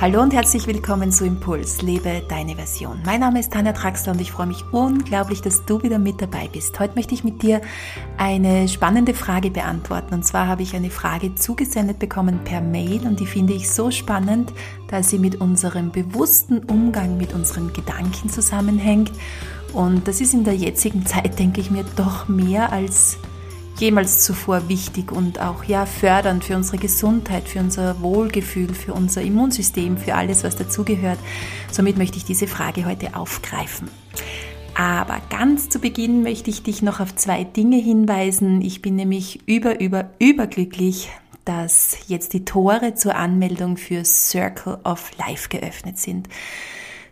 Hallo und herzlich willkommen zu Impuls, lebe deine Version. Mein Name ist Tanja Traxler und ich freue mich unglaublich, dass du wieder mit dabei bist. Heute möchte ich mit dir eine spannende Frage beantworten. Und zwar habe ich eine Frage zugesendet bekommen per Mail und die finde ich so spannend, da sie mit unserem bewussten Umgang mit unseren Gedanken zusammenhängt. Und das ist in der jetzigen Zeit, denke ich mir, doch mehr als jemals zuvor wichtig und auch ja fördernd für unsere Gesundheit, für unser Wohlgefühl, für unser Immunsystem, für alles, was dazugehört. Somit möchte ich diese Frage heute aufgreifen. Aber ganz zu Beginn möchte ich dich noch auf zwei Dinge hinweisen. Ich bin nämlich über, über, überglücklich, dass jetzt die Tore zur Anmeldung für Circle of Life geöffnet sind.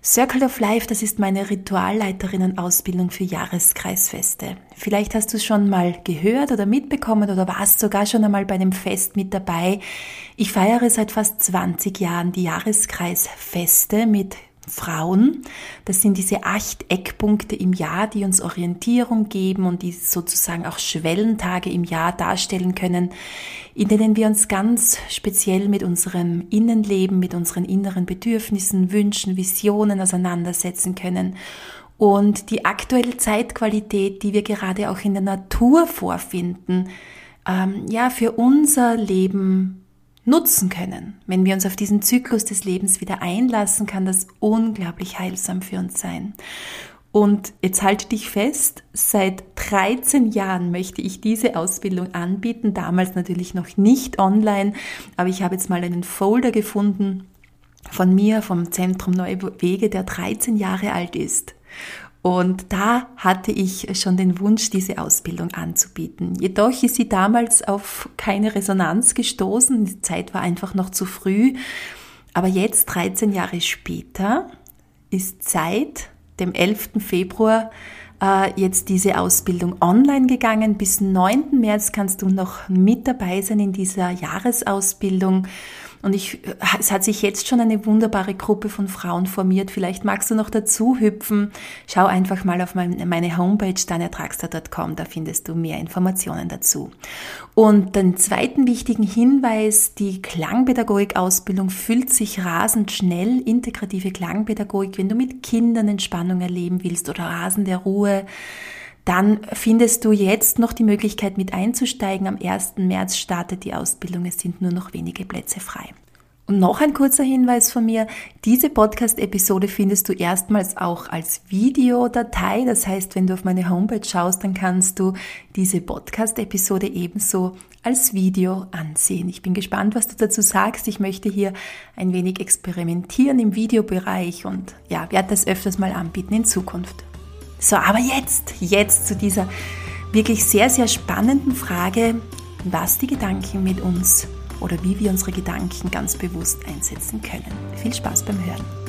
Circle of Life, das ist meine Ritualleiterinnen-Ausbildung für Jahreskreisfeste. Vielleicht hast du es schon mal gehört oder mitbekommen oder warst sogar schon einmal bei einem Fest mit dabei. Ich feiere seit fast 20 Jahren die Jahreskreisfeste mit Frauen. Das sind diese acht Eckpunkte im Jahr, die uns Orientierung geben und die sozusagen auch Schwellentage im Jahr darstellen können, in denen wir uns ganz speziell mit unserem Innenleben, mit unseren inneren Bedürfnissen, Wünschen, Visionen auseinandersetzen können. Und die aktuelle Zeitqualität, die wir gerade auch in der Natur vorfinden, ähm, ja, für unser Leben nutzen können. Wenn wir uns auf diesen Zyklus des Lebens wieder einlassen, kann das unglaublich heilsam für uns sein. Und jetzt halte dich fest, seit 13 Jahren möchte ich diese Ausbildung anbieten, damals natürlich noch nicht online, aber ich habe jetzt mal einen Folder gefunden von mir, vom Zentrum Neue Wege, der 13 Jahre alt ist. Und da hatte ich schon den Wunsch, diese Ausbildung anzubieten. Jedoch ist sie damals auf keine Resonanz gestoßen. Die Zeit war einfach noch zu früh. Aber jetzt, 13 Jahre später, ist seit dem 11. Februar äh, jetzt diese Ausbildung online gegangen. Bis 9. März kannst du noch mit dabei sein in dieser Jahresausbildung. Und ich, es hat sich jetzt schon eine wunderbare Gruppe von Frauen formiert. Vielleicht magst du noch dazu hüpfen. Schau einfach mal auf meine Homepage danertragstar.com, da findest du mehr Informationen dazu. Und den zweiten wichtigen Hinweis, die Klangpädagogik-Ausbildung füllt sich rasend schnell. Integrative Klangpädagogik, wenn du mit Kindern Entspannung erleben willst oder Rasen der Ruhe, dann findest du jetzt noch die Möglichkeit mit einzusteigen. Am 1. März startet die Ausbildung. Es sind nur noch wenige Plätze frei. Und noch ein kurzer Hinweis von mir. Diese Podcast-Episode findest du erstmals auch als Videodatei. Das heißt, wenn du auf meine Homepage schaust, dann kannst du diese Podcast-Episode ebenso als Video ansehen. Ich bin gespannt, was du dazu sagst. Ich möchte hier ein wenig experimentieren im Videobereich und ja, werde das öfters mal anbieten in Zukunft. So, aber jetzt, jetzt zu dieser wirklich sehr, sehr spannenden Frage, was die Gedanken mit uns oder wie wir unsere Gedanken ganz bewusst einsetzen können. Viel Spaß beim Hören.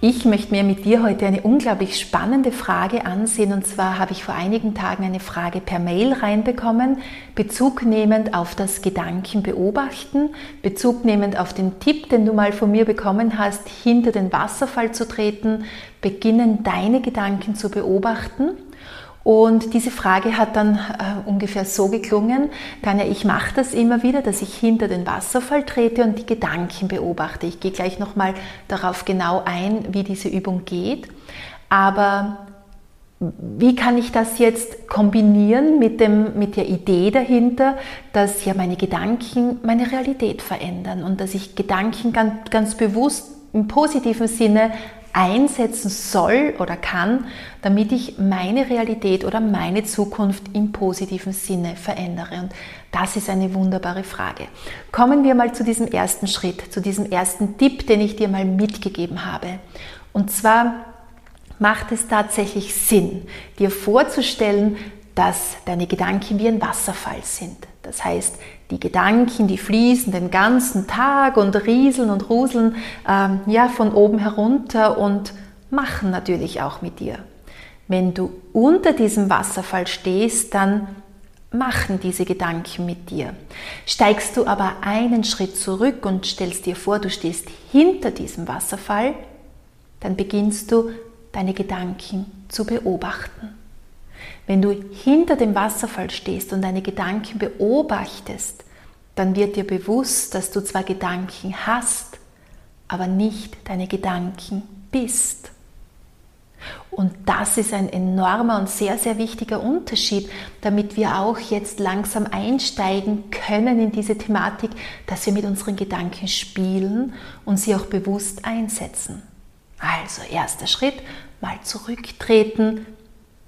Ich möchte mir mit dir heute eine unglaublich spannende Frage ansehen. Und zwar habe ich vor einigen Tagen eine Frage per Mail reinbekommen, bezugnehmend auf das Gedankenbeobachten, bezugnehmend auf den Tipp, den du mal von mir bekommen hast, hinter den Wasserfall zu treten, beginnen deine Gedanken zu beobachten. Und diese Frage hat dann äh, ungefähr so geklungen, Tanja, ich mache das immer wieder, dass ich hinter den Wasserfall trete und die Gedanken beobachte. Ich gehe gleich nochmal darauf genau ein, wie diese Übung geht. Aber wie kann ich das jetzt kombinieren mit, dem, mit der Idee dahinter, dass ja meine Gedanken meine Realität verändern und dass ich Gedanken ganz, ganz bewusst im positiven Sinne einsetzen soll oder kann, damit ich meine Realität oder meine Zukunft im positiven Sinne verändere. Und das ist eine wunderbare Frage. Kommen wir mal zu diesem ersten Schritt, zu diesem ersten Tipp, den ich dir mal mitgegeben habe. Und zwar macht es tatsächlich Sinn, dir vorzustellen, dass deine Gedanken wie ein Wasserfall sind. Das heißt, die Gedanken, die fließen den ganzen Tag und rieseln und ruseln ähm, ja, von oben herunter und machen natürlich auch mit dir. Wenn du unter diesem Wasserfall stehst, dann machen diese Gedanken mit dir. Steigst du aber einen Schritt zurück und stellst dir vor, du stehst hinter diesem Wasserfall, dann beginnst du deine Gedanken zu beobachten. Wenn du hinter dem Wasserfall stehst und deine Gedanken beobachtest, dann wird dir bewusst, dass du zwar Gedanken hast, aber nicht deine Gedanken bist. Und das ist ein enormer und sehr, sehr wichtiger Unterschied, damit wir auch jetzt langsam einsteigen können in diese Thematik, dass wir mit unseren Gedanken spielen und sie auch bewusst einsetzen. Also erster Schritt, mal zurücktreten,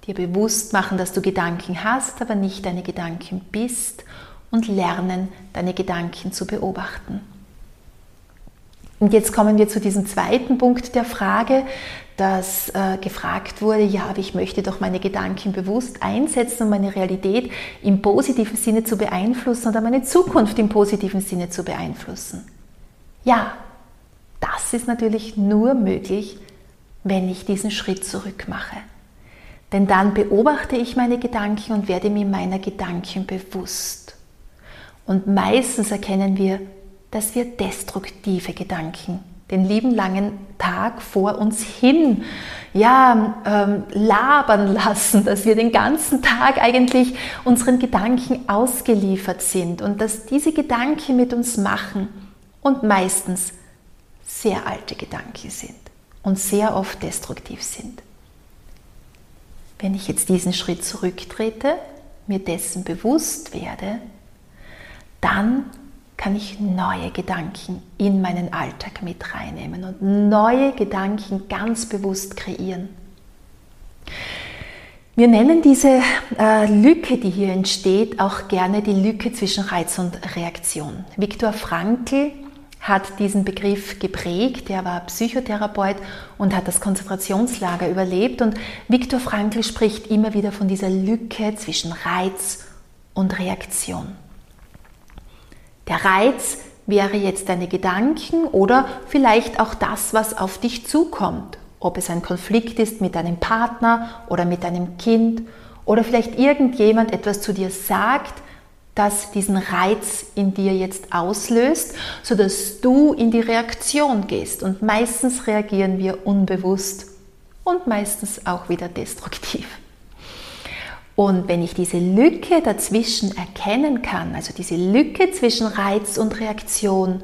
dir bewusst machen, dass du Gedanken hast, aber nicht deine Gedanken bist und lernen, deine Gedanken zu beobachten. Und jetzt kommen wir zu diesem zweiten Punkt der Frage, dass äh, gefragt wurde, ja, aber ich möchte doch meine Gedanken bewusst einsetzen, um meine Realität im positiven Sinne zu beeinflussen oder meine Zukunft im positiven Sinne zu beeinflussen. Ja, das ist natürlich nur möglich, wenn ich diesen Schritt zurück mache. Denn dann beobachte ich meine Gedanken und werde mir meiner Gedanken bewusst. Und meistens erkennen wir, dass wir destruktive Gedanken den lieben langen Tag vor uns hin ja, ähm, labern lassen, dass wir den ganzen Tag eigentlich unseren Gedanken ausgeliefert sind und dass diese Gedanken mit uns machen und meistens sehr alte Gedanken sind und sehr oft destruktiv sind. Wenn ich jetzt diesen Schritt zurücktrete, mir dessen bewusst werde, dann kann ich neue Gedanken in meinen Alltag mit reinnehmen und neue Gedanken ganz bewusst kreieren. Wir nennen diese äh, Lücke, die hier entsteht, auch gerne die Lücke zwischen Reiz und Reaktion. Viktor Frankl hat diesen Begriff geprägt. Er war Psychotherapeut und hat das Konzentrationslager überlebt. Und Viktor Frankl spricht immer wieder von dieser Lücke zwischen Reiz und Reaktion. Der Reiz wäre jetzt deine Gedanken oder vielleicht auch das, was auf dich zukommt. Ob es ein Konflikt ist mit deinem Partner oder mit deinem Kind oder vielleicht irgendjemand etwas zu dir sagt, das diesen Reiz in dir jetzt auslöst, sodass du in die Reaktion gehst. Und meistens reagieren wir unbewusst und meistens auch wieder destruktiv. Und wenn ich diese Lücke dazwischen erkennen kann, also diese Lücke zwischen Reiz und Reaktion,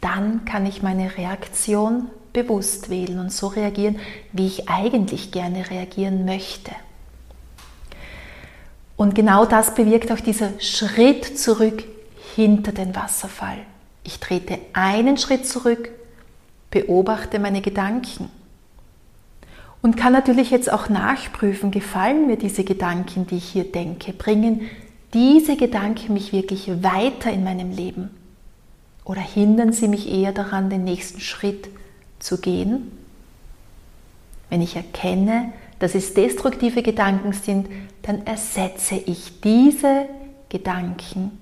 dann kann ich meine Reaktion bewusst wählen und so reagieren, wie ich eigentlich gerne reagieren möchte. Und genau das bewirkt auch dieser Schritt zurück hinter den Wasserfall. Ich trete einen Schritt zurück, beobachte meine Gedanken und kann natürlich jetzt auch nachprüfen, gefallen mir diese Gedanken, die ich hier denke, bringen diese Gedanken mich wirklich weiter in meinem Leben oder hindern sie mich eher daran, den nächsten Schritt zu gehen? Wenn ich erkenne, dass es destruktive Gedanken sind, dann ersetze ich diese Gedanken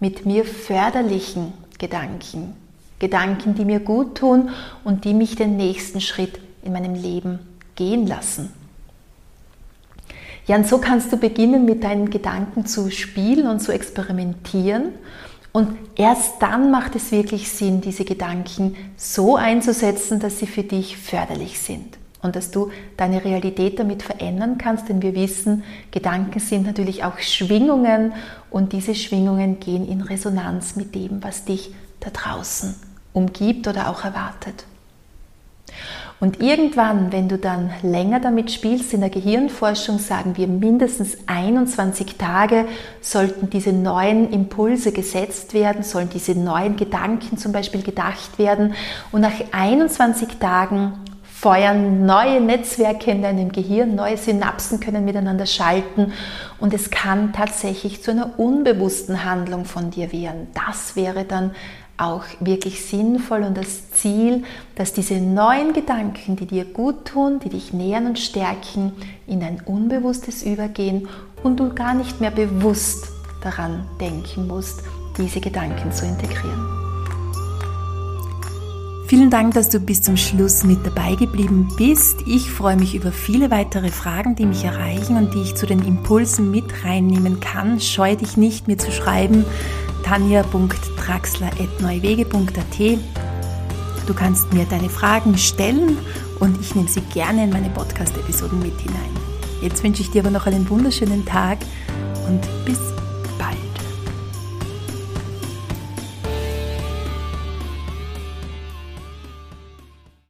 mit mir förderlichen Gedanken. Gedanken, die mir gut tun und die mich den nächsten Schritt in meinem Leben gehen lassen. Ja, und so kannst du beginnen, mit deinen Gedanken zu spielen und zu experimentieren. Und erst dann macht es wirklich Sinn, diese Gedanken so einzusetzen, dass sie für dich förderlich sind und dass du deine Realität damit verändern kannst, denn wir wissen, Gedanken sind natürlich auch Schwingungen und diese Schwingungen gehen in Resonanz mit dem, was dich da draußen umgibt oder auch erwartet. Und irgendwann, wenn du dann länger damit spielst, in der Gehirnforschung sagen wir mindestens 21 Tage sollten diese neuen Impulse gesetzt werden, sollen diese neuen Gedanken zum Beispiel gedacht werden. Und nach 21 Tagen feuern neue Netzwerke in deinem Gehirn, neue Synapsen können miteinander schalten und es kann tatsächlich zu einer unbewussten Handlung von dir werden. Das wäre dann auch wirklich sinnvoll und das Ziel, dass diese neuen Gedanken, die dir gut tun, die dich nähern und stärken, in ein Unbewusstes übergehen und du gar nicht mehr bewusst daran denken musst, diese Gedanken zu integrieren. Vielen Dank, dass du bis zum Schluss mit dabei geblieben bist. Ich freue mich über viele weitere Fragen, die mich erreichen und die ich zu den Impulsen mit reinnehmen kann. Scheu dich nicht, mir zu schreiben. tanja.traxler.neuwege.at Du kannst mir deine Fragen stellen und ich nehme sie gerne in meine Podcast-Episoden mit hinein. Jetzt wünsche ich dir aber noch einen wunderschönen Tag und bis